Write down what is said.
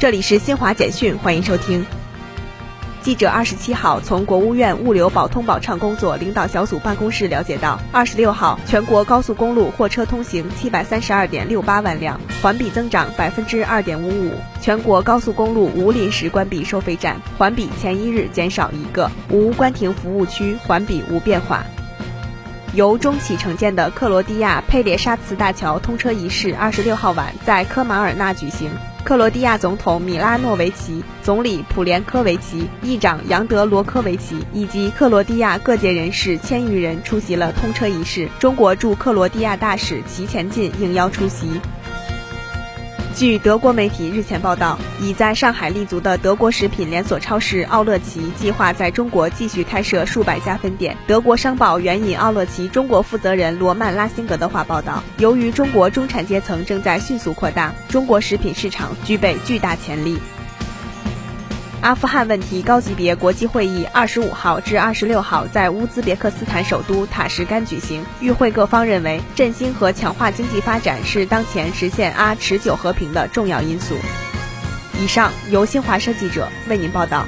这里是新华简讯，欢迎收听。记者二十七号从国务院物流保通保畅工作领导小组办公室了解到，二十六号全国高速公路货车通行七百三十二点六八万辆，环比增长百分之二点五五。全国高速公路无临时关闭收费站，环比前一日减少一个；无关停服务区，环比无变化。由中企承建的克罗地亚佩列沙茨大桥通车仪式，二十六号晚在科马尔纳举行。克罗地亚总统米拉诺维奇、总理普连科维奇、议长杨德罗科维奇以及克罗地亚各界人士千余人出席了通车仪式。中国驻克罗地亚大使齐前进应邀出席。据德国媒体日前报道，已在上海立足的德国食品连锁超市奥乐奇计划在中国继续开设数百家分店。德国商报援引奥乐奇中国负责人罗曼拉辛格的话报道：“由于中国中产阶层正在迅速扩大，中国食品市场具备巨大潜力。”阿富汗问题高级别国际会议二十五号至二十六号在乌兹别克斯坦首都塔什干举行。与会各方认为，振兴和强化经济发展是当前实现阿持久和平的重要因素。以上由新华社记者为您报道。